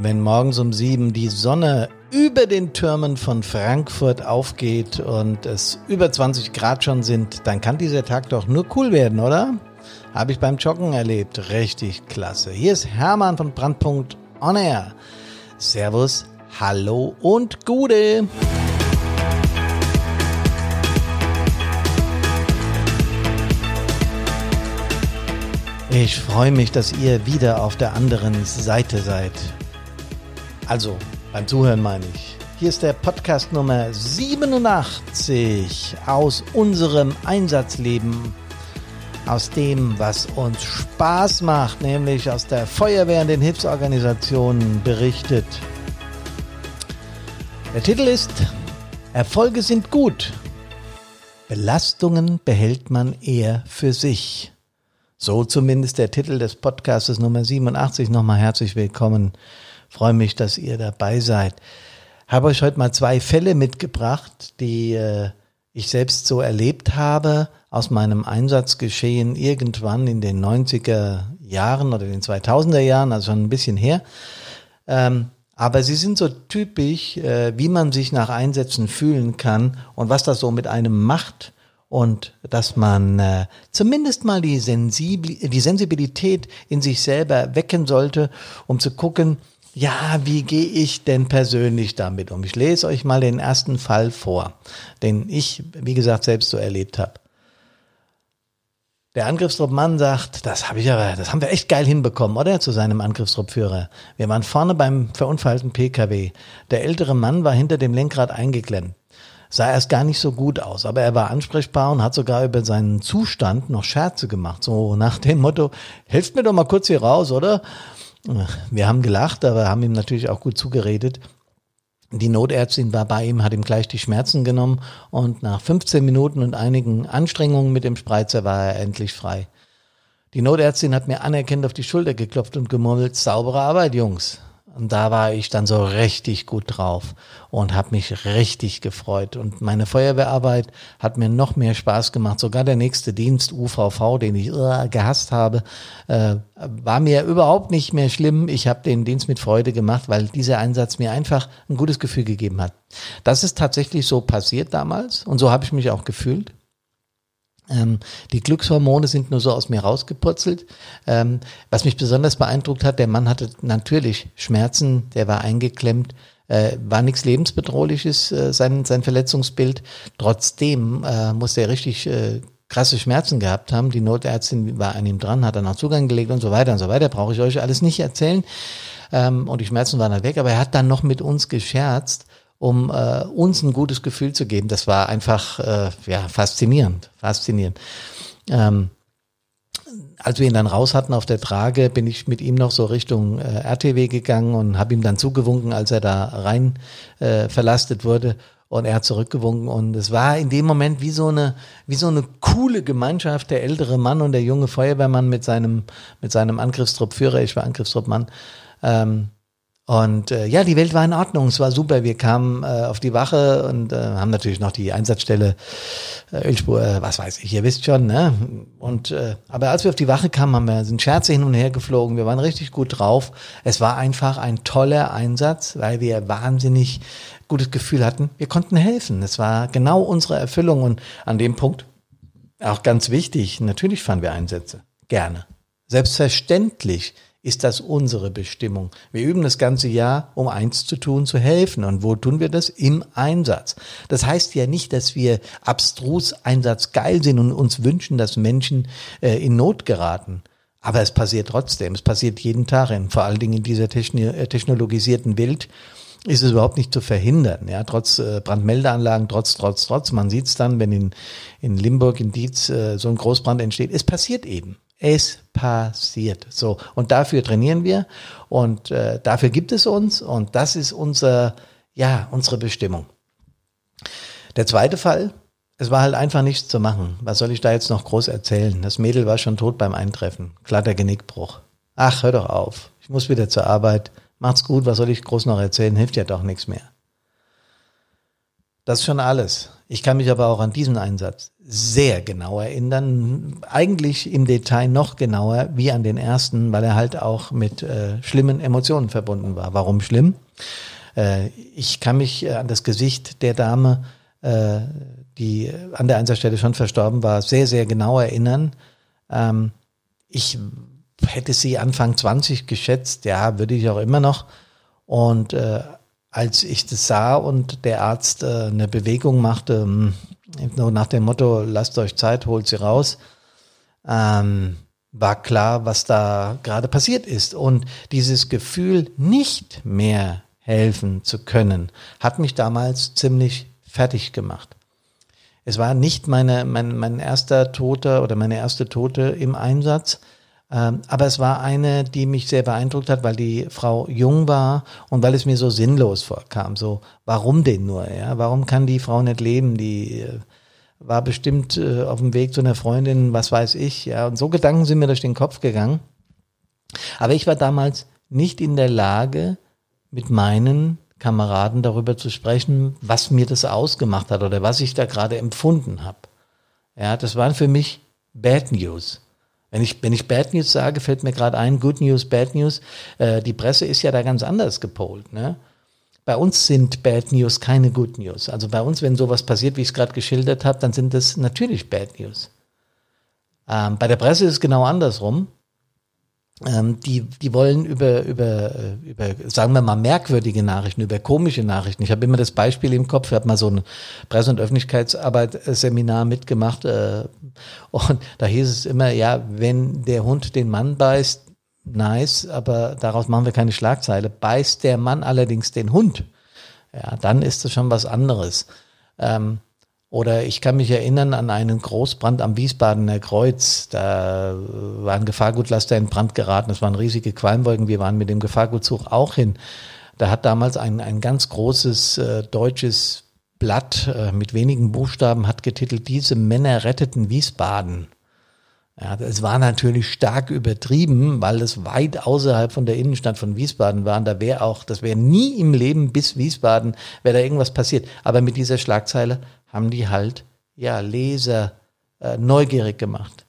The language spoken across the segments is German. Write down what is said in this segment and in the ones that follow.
Wenn morgens um sieben die Sonne über den Türmen von Frankfurt aufgeht und es über 20 Grad schon sind, dann kann dieser Tag doch nur cool werden, oder? Habe ich beim Joggen erlebt. Richtig klasse. Hier ist Hermann von Brandpunkt On Air. Servus, hallo und Gude. Ich freue mich, dass ihr wieder auf der anderen Seite seid. Also, beim Zuhören meine ich. Hier ist der Podcast Nummer 87 aus unserem Einsatzleben. Aus dem, was uns Spaß macht, nämlich aus der Feuerwehr und den Hilfsorganisationen berichtet. Der Titel ist Erfolge sind gut. Belastungen behält man eher für sich. So zumindest der Titel des Podcasts Nummer 87. Nochmal herzlich willkommen. Freue mich, dass ihr dabei seid. Habe euch heute mal zwei Fälle mitgebracht, die äh, ich selbst so erlebt habe aus meinem Einsatzgeschehen irgendwann in den 90er Jahren oder den 2000er Jahren, also schon ein bisschen her. Ähm, aber sie sind so typisch, äh, wie man sich nach Einsätzen fühlen kann und was das so mit einem macht und dass man äh, zumindest mal die, Sensibli die Sensibilität in sich selber wecken sollte, um zu gucken, ja, wie gehe ich denn persönlich damit um? Ich lese euch mal den ersten Fall vor, den ich, wie gesagt, selbst so erlebt habe. Der Angriffstruppmann sagt, das habe ich aber, das haben wir echt geil hinbekommen, oder? Zu seinem Angriffstruppführer. Wir waren vorne beim verunfallten PKW. Der ältere Mann war hinter dem Lenkrad eingeklemmt sah erst gar nicht so gut aus, aber er war ansprechbar und hat sogar über seinen Zustand noch Scherze gemacht, so nach dem Motto, helft mir doch mal kurz hier raus, oder? Wir haben gelacht, aber haben ihm natürlich auch gut zugeredet. Die Notärztin war bei ihm, hat ihm gleich die Schmerzen genommen und nach 15 Minuten und einigen Anstrengungen mit dem Spreizer war er endlich frei. Die Notärztin hat mir anerkennend auf die Schulter geklopft und gemurmelt, saubere Arbeit, Jungs. Und da war ich dann so richtig gut drauf und habe mich richtig gefreut. Und meine Feuerwehrarbeit hat mir noch mehr Spaß gemacht. Sogar der nächste Dienst, UVV, den ich uh, gehasst habe, äh, war mir überhaupt nicht mehr schlimm. Ich habe den Dienst mit Freude gemacht, weil dieser Einsatz mir einfach ein gutes Gefühl gegeben hat. Das ist tatsächlich so passiert damals und so habe ich mich auch gefühlt. Ähm, die Glückshormone sind nur so aus mir rausgepurzelt. Ähm, was mich besonders beeindruckt hat, der Mann hatte natürlich Schmerzen, der war eingeklemmt, äh, war nichts lebensbedrohliches, äh, sein, sein Verletzungsbild. Trotzdem äh, musste er richtig äh, krasse Schmerzen gehabt haben. Die Notärztin war an ihm dran, hat dann auch Zugang gelegt und so weiter und so weiter. Brauche ich euch alles nicht erzählen. Ähm, und die Schmerzen waren dann weg, aber er hat dann noch mit uns gescherzt um äh, uns ein gutes Gefühl zu geben. Das war einfach äh, ja faszinierend, faszinierend. Ähm, als wir ihn dann raus hatten auf der Trage, bin ich mit ihm noch so Richtung äh, RTW gegangen und habe ihm dann zugewunken, als er da rein äh, verlastet wurde. Und er hat zurückgewunken und es war in dem Moment wie so eine, wie so eine coole Gemeinschaft, der ältere Mann und der junge Feuerwehrmann mit seinem, mit seinem Angriffstruppführer, ich war Angriffstruppmann, ähm, und äh, ja, die Welt war in Ordnung, es war super. Wir kamen äh, auf die Wache und äh, haben natürlich noch die Einsatzstelle äh, Ölspur, äh, was weiß ich, ihr wisst schon, ne? Und äh, aber als wir auf die Wache kamen, haben wir sind Scherze hin und her geflogen. Wir waren richtig gut drauf. Es war einfach ein toller Einsatz, weil wir wahnsinnig gutes Gefühl hatten. Wir konnten helfen. Es war genau unsere Erfüllung und an dem Punkt auch ganz wichtig. Natürlich fahren wir Einsätze gerne, selbstverständlich ist das unsere Bestimmung. Wir üben das ganze Jahr, um eins zu tun, zu helfen. Und wo tun wir das? Im Einsatz. Das heißt ja nicht, dass wir abstrus einsatzgeil sind und uns wünschen, dass Menschen äh, in Not geraten. Aber es passiert trotzdem. Es passiert jeden Tag. In, vor allen Dingen in dieser äh, technologisierten Welt ist es überhaupt nicht zu verhindern. Ja, trotz äh, Brandmeldeanlagen, trotz, trotz, trotz. Man sieht es dann, wenn in, in Limburg, in Dietz äh, so ein Großbrand entsteht. Es passiert eben. Es passiert. So. Und dafür trainieren wir und äh, dafür gibt es uns und das ist unser, ja, unsere Bestimmung. Der zweite Fall, es war halt einfach nichts zu machen. Was soll ich da jetzt noch groß erzählen? Das Mädel war schon tot beim Eintreffen. Glatter Genickbruch. Ach, hör doch auf. Ich muss wieder zur Arbeit. Macht's gut, was soll ich groß noch erzählen? Hilft ja doch nichts mehr. Das ist schon alles. Ich kann mich aber auch an diesen Einsatz sehr genau erinnern, eigentlich im Detail noch genauer wie an den ersten, weil er halt auch mit äh, schlimmen Emotionen verbunden war. Warum schlimm? Äh, ich kann mich äh, an das Gesicht der Dame, äh, die an der Einsatzstelle schon verstorben war, sehr, sehr genau erinnern. Ähm, ich hätte sie Anfang 20 geschätzt, ja, würde ich auch immer noch. Und äh, als ich das sah und der Arzt äh, eine Bewegung machte, hm, nur nach dem Motto, lasst euch Zeit, holt sie raus, ähm, war klar, was da gerade passiert ist. Und dieses Gefühl, nicht mehr helfen zu können, hat mich damals ziemlich fertig gemacht. Es war nicht meine, mein, mein erster Toter oder meine erste Tote im Einsatz, aber es war eine, die mich sehr beeindruckt hat, weil die Frau jung war und weil es mir so sinnlos vorkam. So, warum denn nur? Ja, warum kann die Frau nicht leben? Die äh, war bestimmt äh, auf dem Weg zu einer Freundin, was weiß ich. Ja, und so Gedanken sind mir durch den Kopf gegangen. Aber ich war damals nicht in der Lage, mit meinen Kameraden darüber zu sprechen, was mir das ausgemacht hat oder was ich da gerade empfunden habe. Ja, das waren für mich Bad News. Wenn ich, wenn ich Bad News sage, fällt mir gerade ein, Good News, Bad News. Äh, die Presse ist ja da ganz anders gepolt. Ne? Bei uns sind Bad News keine Good News. Also bei uns, wenn sowas passiert, wie ich es gerade geschildert habe, dann sind das natürlich Bad News. Ähm, bei der Presse ist es genau andersrum. Ähm, die, die wollen über, über, äh, über, sagen wir mal, merkwürdige Nachrichten, über komische Nachrichten. Ich habe immer das Beispiel im Kopf, ich habe mal so ein Presse- und Öffentlichkeitsarbeit-Seminar mitgemacht äh, und da hieß es immer, ja, wenn der Hund den Mann beißt, nice, aber daraus machen wir keine Schlagzeile. Beißt der Mann allerdings den Hund, ja, dann ist das schon was anderes. Ähm, oder ich kann mich erinnern an einen Großbrand am Wiesbadener Kreuz. Da war ein Gefahrgutlaster in Brand geraten. Es waren riesige Qualmwolken. Wir waren mit dem Gefahrgutzug auch hin. Da hat damals ein, ein ganz großes äh, deutsches Blatt äh, mit wenigen Buchstaben hat getitelt, diese Männer retteten Wiesbaden. Ja, das war natürlich stark übertrieben, weil es weit außerhalb von der Innenstadt von Wiesbaden war. Und da wäre auch, das wäre nie im Leben bis Wiesbaden, wäre da irgendwas passiert. Aber mit dieser Schlagzeile haben die halt, ja, Leser äh, neugierig gemacht.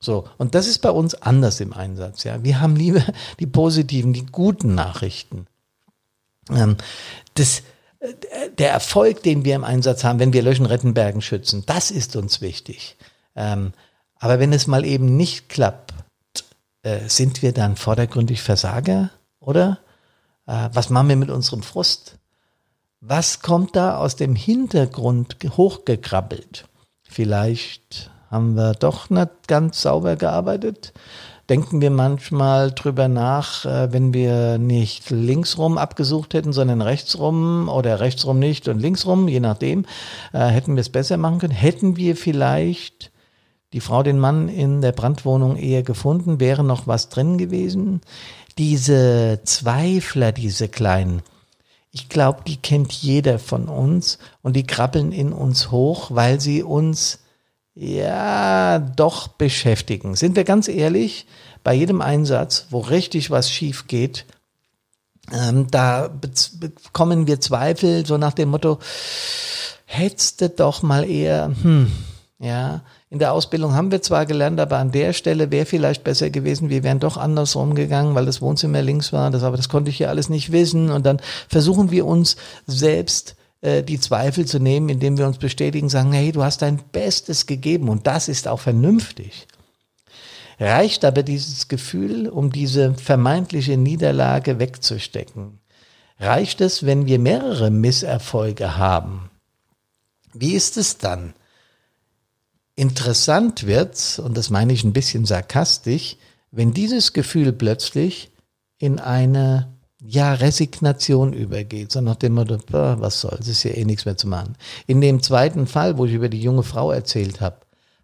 So, und das ist bei uns anders im Einsatz. Ja, wir haben lieber die positiven, die guten Nachrichten. Ähm, das, äh, der Erfolg, den wir im Einsatz haben, wenn wir Löschen, Retten, Bergen schützen, das ist uns wichtig. Ähm, aber wenn es mal eben nicht klappt, äh, sind wir dann vordergründig Versager, oder? Äh, was machen wir mit unserem Frust? Was kommt da aus dem Hintergrund hochgekrabbelt? Vielleicht haben wir doch nicht ganz sauber gearbeitet. Denken wir manchmal drüber nach, äh, wenn wir nicht linksrum abgesucht hätten, sondern rechtsrum oder rechtsrum nicht und linksrum, je nachdem, äh, hätten wir es besser machen können. Hätten wir vielleicht die Frau den Mann in der Brandwohnung eher gefunden, wäre noch was drin gewesen. Diese Zweifler, diese kleinen, ich glaube, die kennt jeder von uns und die krabbeln in uns hoch, weil sie uns ja doch beschäftigen. Sind wir ganz ehrlich, bei jedem Einsatz, wo richtig was schief geht, ähm, da bekommen wir Zweifel, so nach dem Motto, hättest du doch mal eher, hm, ja, in der Ausbildung haben wir zwar gelernt, aber an der Stelle wäre vielleicht besser gewesen, wir wären doch andersrum gegangen, weil das Wohnzimmer links war, das, aber das konnte ich ja alles nicht wissen. Und dann versuchen wir uns selbst äh, die Zweifel zu nehmen, indem wir uns bestätigen, sagen, hey, du hast dein Bestes gegeben und das ist auch vernünftig. Reicht aber dieses Gefühl, um diese vermeintliche Niederlage wegzustecken? Reicht es, wenn wir mehrere Misserfolge haben? Wie ist es dann? Interessant wird's, und das meine ich ein bisschen sarkastisch, wenn dieses Gefühl plötzlich in eine ja, Resignation übergeht, so nach dem Motto, was soll's, ist ja eh nichts mehr zu machen. In dem zweiten Fall, wo ich über die junge Frau erzählt habe,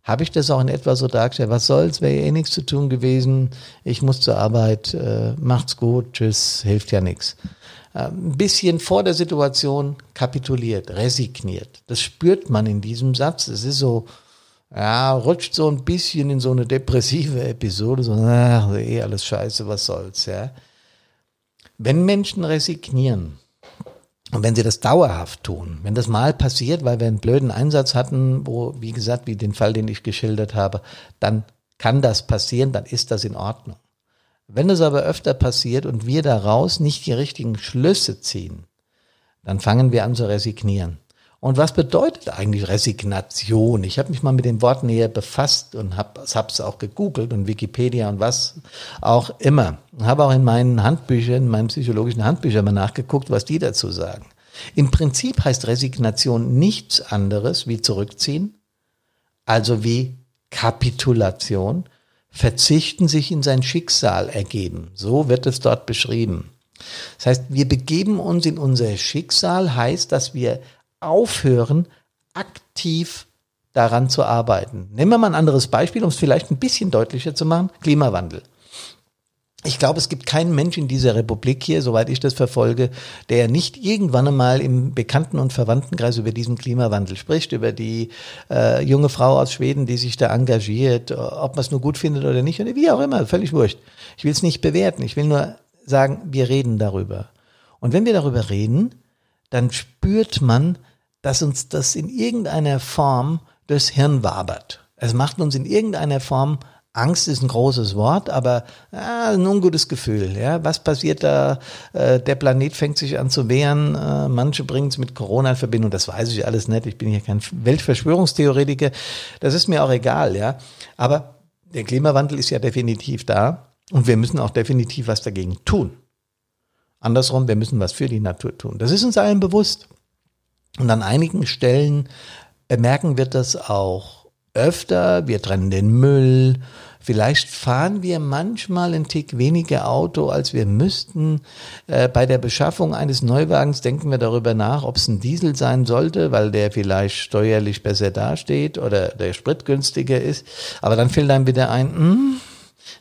habe ich das auch in etwa so dargestellt, was soll's, wäre eh nichts zu tun gewesen, ich muss zur Arbeit, äh, macht's gut, tschüss, hilft ja nichts. Äh, ein bisschen vor der Situation kapituliert, resigniert. Das spürt man in diesem Satz. Es ist so, ja, rutscht so ein bisschen in so eine depressive Episode, so, ach, eh alles scheiße, was soll's, ja. Wenn Menschen resignieren, Und wenn sie das dauerhaft tun, wenn das mal passiert, weil wir einen blöden Einsatz hatten, wo, wie gesagt, wie den Fall, den ich geschildert habe, dann kann das passieren, dann ist das in Ordnung. Wenn es aber öfter passiert und wir daraus nicht die richtigen Schlüsse ziehen, dann fangen wir an zu resignieren. Und was bedeutet eigentlich Resignation? Ich habe mich mal mit den Worten näher befasst und habe es auch gegoogelt und Wikipedia und was auch immer. Habe auch in meinen Handbüchern, in meinen psychologischen Handbüchern mal nachgeguckt, was die dazu sagen. Im Prinzip heißt Resignation nichts anderes wie zurückziehen, also wie Kapitulation, verzichten, sich in sein Schicksal ergeben. So wird es dort beschrieben. Das heißt, wir begeben uns in unser Schicksal, heißt, dass wir aufhören, aktiv daran zu arbeiten. Nehmen wir mal ein anderes Beispiel, um es vielleicht ein bisschen deutlicher zu machen. Klimawandel. Ich glaube, es gibt keinen Mensch in dieser Republik hier, soweit ich das verfolge, der nicht irgendwann einmal im Bekannten- und Verwandtenkreis über diesen Klimawandel spricht, über die äh, junge Frau aus Schweden, die sich da engagiert, ob man es nur gut findet oder nicht, oder wie auch immer, völlig wurscht. Ich will es nicht bewerten, ich will nur sagen, wir reden darüber. Und wenn wir darüber reden, dann spürt man, dass uns das in irgendeiner Form durchs Hirn wabert. Es macht uns in irgendeiner Form Angst ist ein großes Wort, aber ja, ein ungutes Gefühl. Ja, was passiert da? Äh, der Planet fängt sich an zu wehren. Äh, manche bringen es mit Corona in Verbindung. Das weiß ich alles nicht. Ich bin hier kein Weltverschwörungstheoretiker. Das ist mir auch egal. Ja, aber der Klimawandel ist ja definitiv da und wir müssen auch definitiv was dagegen tun. Andersrum, wir müssen was für die Natur tun. Das ist uns allen bewusst. Und an einigen Stellen merken wir das auch öfter. Wir trennen den Müll. Vielleicht fahren wir manchmal einen Tick weniger Auto, als wir müssten. Äh, bei der Beschaffung eines Neuwagens denken wir darüber nach, ob es ein Diesel sein sollte, weil der vielleicht steuerlich besser dasteht oder der Sprit günstiger ist. Aber dann fällt einem wieder ein, hm,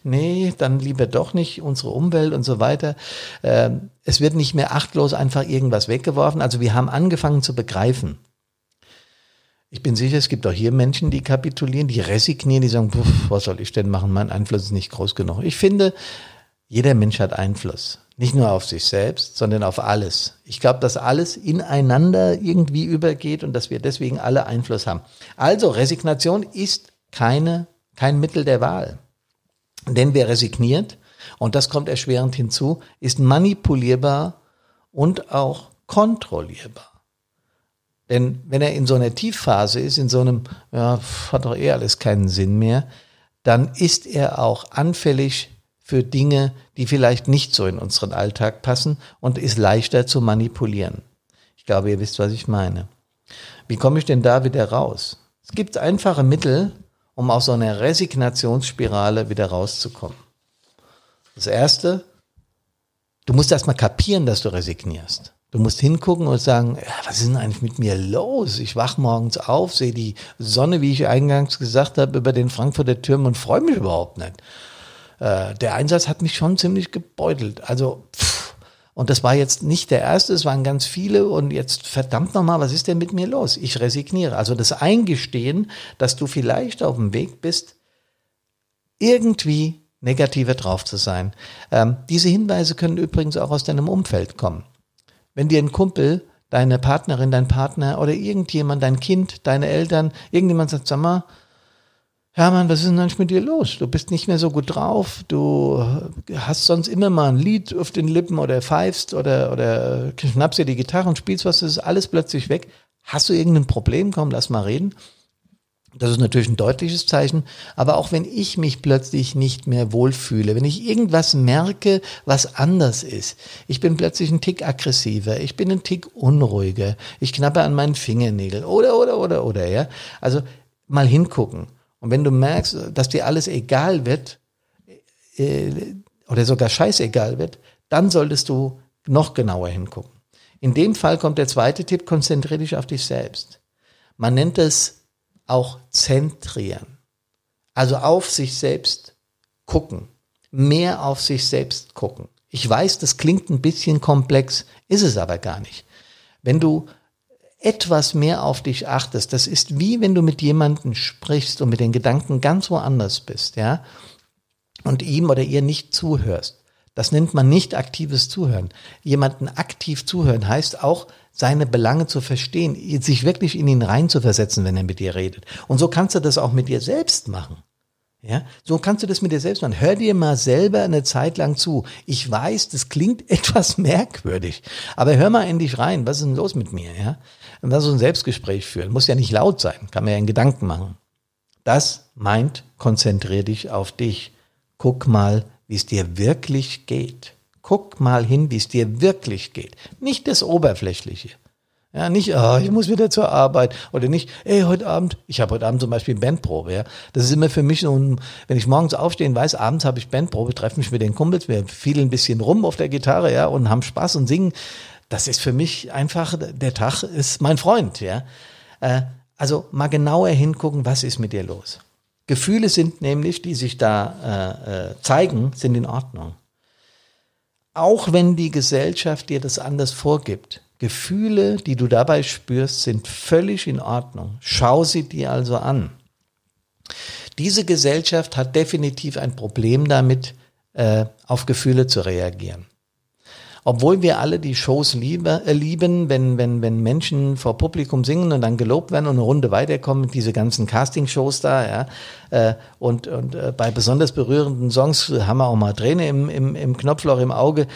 nee, dann lieber doch nicht unsere Umwelt und so weiter. Ähm, es wird nicht mehr achtlos einfach irgendwas weggeworfen. Also wir haben angefangen zu begreifen. Ich bin sicher, es gibt auch hier Menschen, die kapitulieren, die resignieren, die sagen, was soll ich denn machen? Mein Einfluss ist nicht groß genug. Ich finde, jeder Mensch hat Einfluss. Nicht nur auf sich selbst, sondern auf alles. Ich glaube, dass alles ineinander irgendwie übergeht und dass wir deswegen alle Einfluss haben. Also Resignation ist keine, kein Mittel der Wahl. Denn wer resigniert, und das kommt erschwerend hinzu, ist manipulierbar und auch kontrollierbar. Denn wenn er in so einer Tiefphase ist, in so einem, ja, hat doch eh alles keinen Sinn mehr, dann ist er auch anfällig für Dinge, die vielleicht nicht so in unseren Alltag passen und ist leichter zu manipulieren. Ich glaube, ihr wisst, was ich meine. Wie komme ich denn da wieder raus? Es gibt einfache Mittel, um aus so einer Resignationsspirale wieder rauszukommen. Das erste, du musst erstmal kapieren, dass du resignierst. Du musst hingucken und sagen, was ist denn eigentlich mit mir los? Ich wach morgens auf, sehe die Sonne, wie ich eingangs gesagt habe, über den Frankfurter Türmen und freue mich überhaupt nicht. Äh, der Einsatz hat mich schon ziemlich gebeutelt. Also, pff, und das war jetzt nicht der erste, es waren ganz viele und jetzt verdammt nochmal, was ist denn mit mir los? Ich resigniere. Also das Eingestehen, dass du vielleicht auf dem Weg bist, irgendwie negativer drauf zu sein. Ähm, diese Hinweise können übrigens auch aus deinem Umfeld kommen. Wenn dir ein Kumpel, deine Partnerin, dein Partner oder irgendjemand, dein Kind, deine Eltern, irgendjemand sagt, sag mal, Hermann, was ist denn eigentlich mit dir los? Du bist nicht mehr so gut drauf, du hast sonst immer mal ein Lied auf den Lippen oder pfeifst oder, oder schnappst dir die Gitarre und spielst was, das ist alles plötzlich weg. Hast du irgendein Problem? Komm, lass mal reden. Das ist natürlich ein deutliches Zeichen. Aber auch wenn ich mich plötzlich nicht mehr wohlfühle, wenn ich irgendwas merke, was anders ist, ich bin plötzlich ein Tick aggressiver, ich bin ein Tick unruhiger, ich knappe an meinen Fingernägeln oder, oder, oder, oder, ja. Also mal hingucken. Und wenn du merkst, dass dir alles egal wird, äh, oder sogar scheißegal wird, dann solltest du noch genauer hingucken. In dem Fall kommt der zweite Tipp, konzentriere dich auf dich selbst. Man nennt es auch zentrieren. Also auf sich selbst gucken. Mehr auf sich selbst gucken. Ich weiß, das klingt ein bisschen komplex, ist es aber gar nicht. Wenn du etwas mehr auf dich achtest, das ist wie wenn du mit jemandem sprichst und mit den Gedanken ganz woanders bist, ja, und ihm oder ihr nicht zuhörst, Das nennt man nicht aktives Zuhören. Jemanden aktiv zuhören heißt auch, seine Belange zu verstehen, sich wirklich in ihn reinzuversetzen, wenn er mit dir redet. Und so kannst du das auch mit dir selbst machen. Ja, so kannst du das mit dir selbst machen. Hör dir mal selber eine Zeit lang zu. Ich weiß, das klingt etwas merkwürdig, aber hör mal in dich rein. Was ist denn los mit mir? Ja, dann so ein Selbstgespräch führen. Muss ja nicht laut sein, kann man ja in Gedanken machen. Das meint, konzentrier dich auf dich. Guck mal, wie es dir wirklich geht. Guck mal hin, wie es dir wirklich geht. Nicht das Oberflächliche. Ja, nicht, oh, ich muss wieder zur Arbeit oder nicht, ey, heute Abend, ich habe heute Abend zum Beispiel Bandprobe, ja. Das ist immer für mich so ein, wenn ich morgens aufstehen weiß, abends habe ich Bandprobe, treffe mich mit den Kumpels, wir fielen ein bisschen rum auf der Gitarre, ja, und haben Spaß und singen. Das ist für mich einfach, der Tag ist mein Freund, ja. Äh, also mal genauer hingucken, was ist mit dir los. Gefühle sind nämlich, die sich da äh, äh, zeigen, sind in Ordnung. Auch wenn die Gesellschaft dir das anders vorgibt, Gefühle, die du dabei spürst, sind völlig in Ordnung. Schau sie dir also an. Diese Gesellschaft hat definitiv ein Problem damit, äh, auf Gefühle zu reagieren obwohl wir alle die Shows äh, lieben, wenn, wenn, wenn Menschen vor Publikum singen und dann gelobt werden und eine Runde weiterkommen, diese ganzen Casting-Shows da, ja, äh, und, und äh, bei besonders berührenden Songs haben wir auch mal Träne im, im, im Knopfloch im Auge.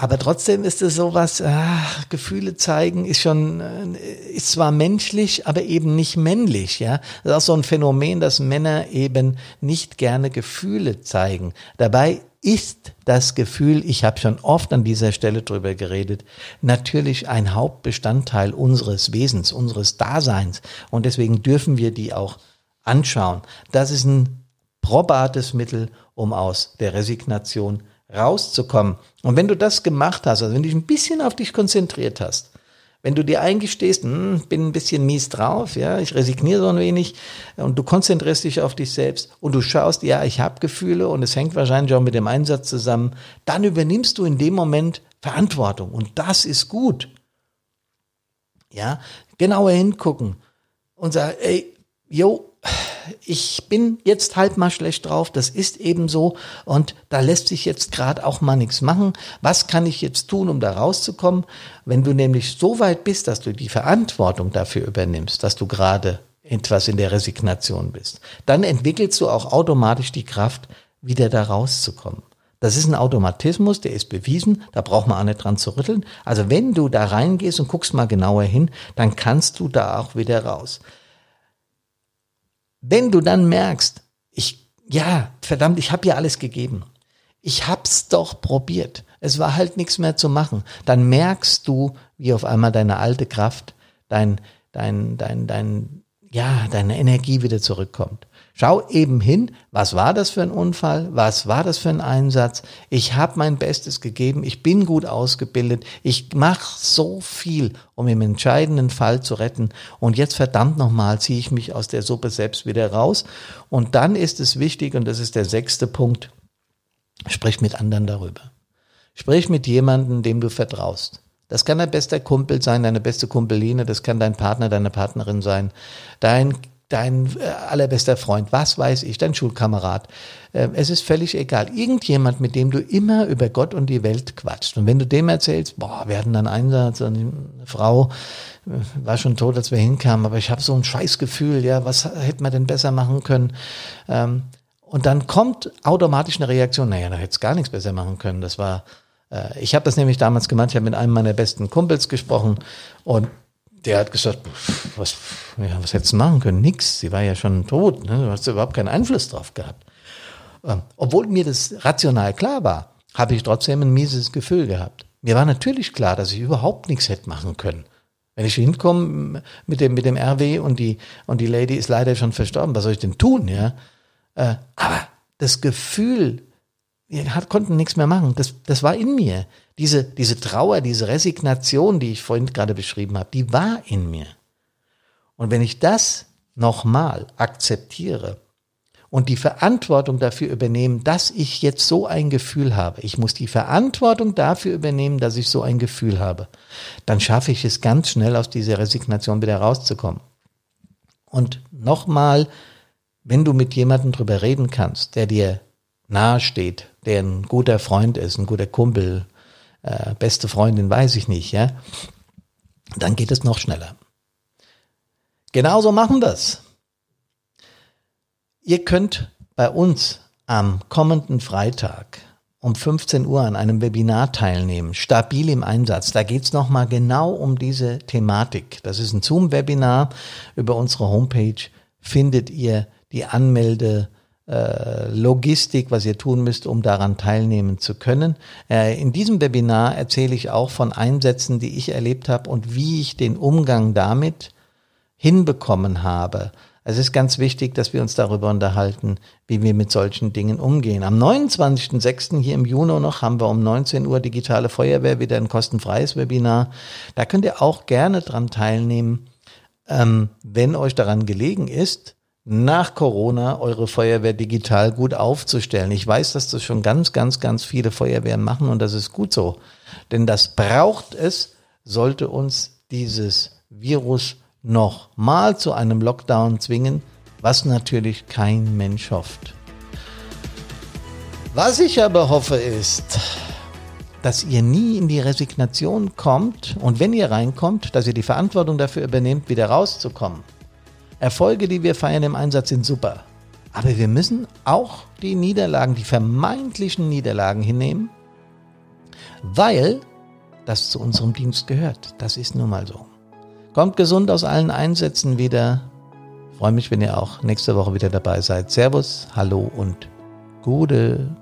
Aber trotzdem ist es sowas, ach, Gefühle zeigen ist schon, äh, ist zwar menschlich, aber eben nicht männlich, ja. Das ist auch so ein Phänomen, dass Männer eben nicht gerne Gefühle zeigen. Dabei ist das Gefühl, ich habe schon oft an dieser Stelle drüber geredet, natürlich ein Hauptbestandteil unseres Wesens, unseres Daseins. Und deswegen dürfen wir die auch anschauen. Das ist ein probates Mittel, um aus der Resignation rauszukommen. Und wenn du das gemacht hast, also wenn du dich ein bisschen auf dich konzentriert hast, wenn du dir eingestehst, hm, bin ein bisschen mies drauf, ja, ich resigniere so ein wenig und du konzentrierst dich auf dich selbst und du schaust, ja, ich habe Gefühle und es hängt wahrscheinlich auch mit dem Einsatz zusammen, dann übernimmst du in dem Moment Verantwortung und das ist gut. Ja, genauer hingucken und sagen, ey, yo, ich bin jetzt halt mal schlecht drauf, das ist eben so und da lässt sich jetzt gerade auch mal nichts machen. Was kann ich jetzt tun, um da rauszukommen? Wenn du nämlich so weit bist, dass du die Verantwortung dafür übernimmst, dass du gerade etwas in der Resignation bist, dann entwickelst du auch automatisch die Kraft, wieder da rauszukommen. Das ist ein Automatismus, der ist bewiesen, da braucht man auch nicht dran zu rütteln. Also wenn du da reingehst und guckst mal genauer hin, dann kannst du da auch wieder raus. Wenn du dann merkst, ich, ja, verdammt, ich habe ja alles gegeben. Ich hab's doch probiert. Es war halt nichts mehr zu machen. Dann merkst du, wie auf einmal deine alte Kraft, dein, dein, dein, dein, ja, deine Energie wieder zurückkommt. Schau eben hin, was war das für ein Unfall, was war das für ein Einsatz. Ich habe mein Bestes gegeben, ich bin gut ausgebildet, ich mache so viel, um im entscheidenden Fall zu retten. Und jetzt verdammt nochmal ziehe ich mich aus der Suppe selbst wieder raus. Und dann ist es wichtig, und das ist der sechste Punkt, sprich mit anderen darüber. Sprich mit jemandem, dem du vertraust. Das kann dein bester Kumpel sein, deine beste Kumpeline, das kann dein Partner, deine Partnerin sein, dein dein äh, allerbester Freund, was weiß ich, dein Schulkamerad. Äh, es ist völlig egal. Irgendjemand, mit dem du immer über Gott und die Welt quatscht. Und wenn du dem erzählst, boah, wir hatten dann Einsatz und eine Frau äh, war schon tot, als wir hinkamen, aber ich habe so ein Scheißgefühl, ja, was hätte man denn besser machen können? Ähm, und dann kommt automatisch eine Reaktion, naja, da hätte es gar nichts besser machen können. Das war, ich habe das nämlich damals gemacht, ich habe mit einem meiner besten Kumpels gesprochen und der hat gesagt, was, ja, was hättest du machen können? Nix. Sie war ja schon tot. Ne? Du hast überhaupt keinen Einfluss drauf gehabt. Ähm, obwohl mir das rational klar war, habe ich trotzdem ein mieses Gefühl gehabt. Mir war natürlich klar, dass ich überhaupt nichts hätte machen können. Wenn ich hinkomme mit dem, mit dem RW und die, und die Lady ist leider schon verstorben, was soll ich denn tun, ja? Äh, aber das Gefühl, wir konnten nichts mehr machen, das, das war in mir. Diese, diese Trauer, diese Resignation, die ich vorhin gerade beschrieben habe, die war in mir. Und wenn ich das nochmal akzeptiere und die Verantwortung dafür übernehmen, dass ich jetzt so ein Gefühl habe, ich muss die Verantwortung dafür übernehmen, dass ich so ein Gefühl habe, dann schaffe ich es ganz schnell aus dieser Resignation wieder rauszukommen. Und nochmal, wenn du mit jemandem drüber reden kannst, der dir nahe steht, der ein guter Freund ist, ein guter Kumpel, äh, beste Freundin, weiß ich nicht, ja, dann geht es noch schneller. Genauso machen es. Ihr könnt bei uns am kommenden Freitag um 15 Uhr an einem Webinar teilnehmen, stabil im Einsatz. Da geht's es nochmal genau um diese Thematik. Das ist ein Zoom-Webinar. Über unsere Homepage findet ihr die Anmelde. Äh, Logistik, was ihr tun müsst, um daran teilnehmen zu können. Äh, in diesem Webinar erzähle ich auch von Einsätzen, die ich erlebt habe und wie ich den Umgang damit hinbekommen habe. Es ist ganz wichtig, dass wir uns darüber unterhalten, wie wir mit solchen Dingen umgehen. Am 29.06. hier im Juni noch haben wir um 19 Uhr digitale Feuerwehr wieder ein kostenfreies Webinar. Da könnt ihr auch gerne dran teilnehmen, ähm, wenn euch daran gelegen ist, nach Corona eure Feuerwehr digital gut aufzustellen. Ich weiß, dass das schon ganz, ganz, ganz viele Feuerwehren machen und das ist gut so. Denn das braucht es, sollte uns dieses Virus noch mal zu einem Lockdown zwingen, was natürlich kein Mensch hofft. Was ich aber hoffe ist, dass ihr nie in die Resignation kommt und wenn ihr reinkommt, dass ihr die Verantwortung dafür übernehmt, wieder rauszukommen. Erfolge, die wir feiern im Einsatz, sind super. Aber wir müssen auch die Niederlagen, die vermeintlichen Niederlagen hinnehmen, weil das zu unserem Dienst gehört. Das ist nun mal so. Kommt gesund aus allen Einsätzen wieder. freue mich, wenn ihr auch nächste Woche wieder dabei seid. Servus, hallo und Gude.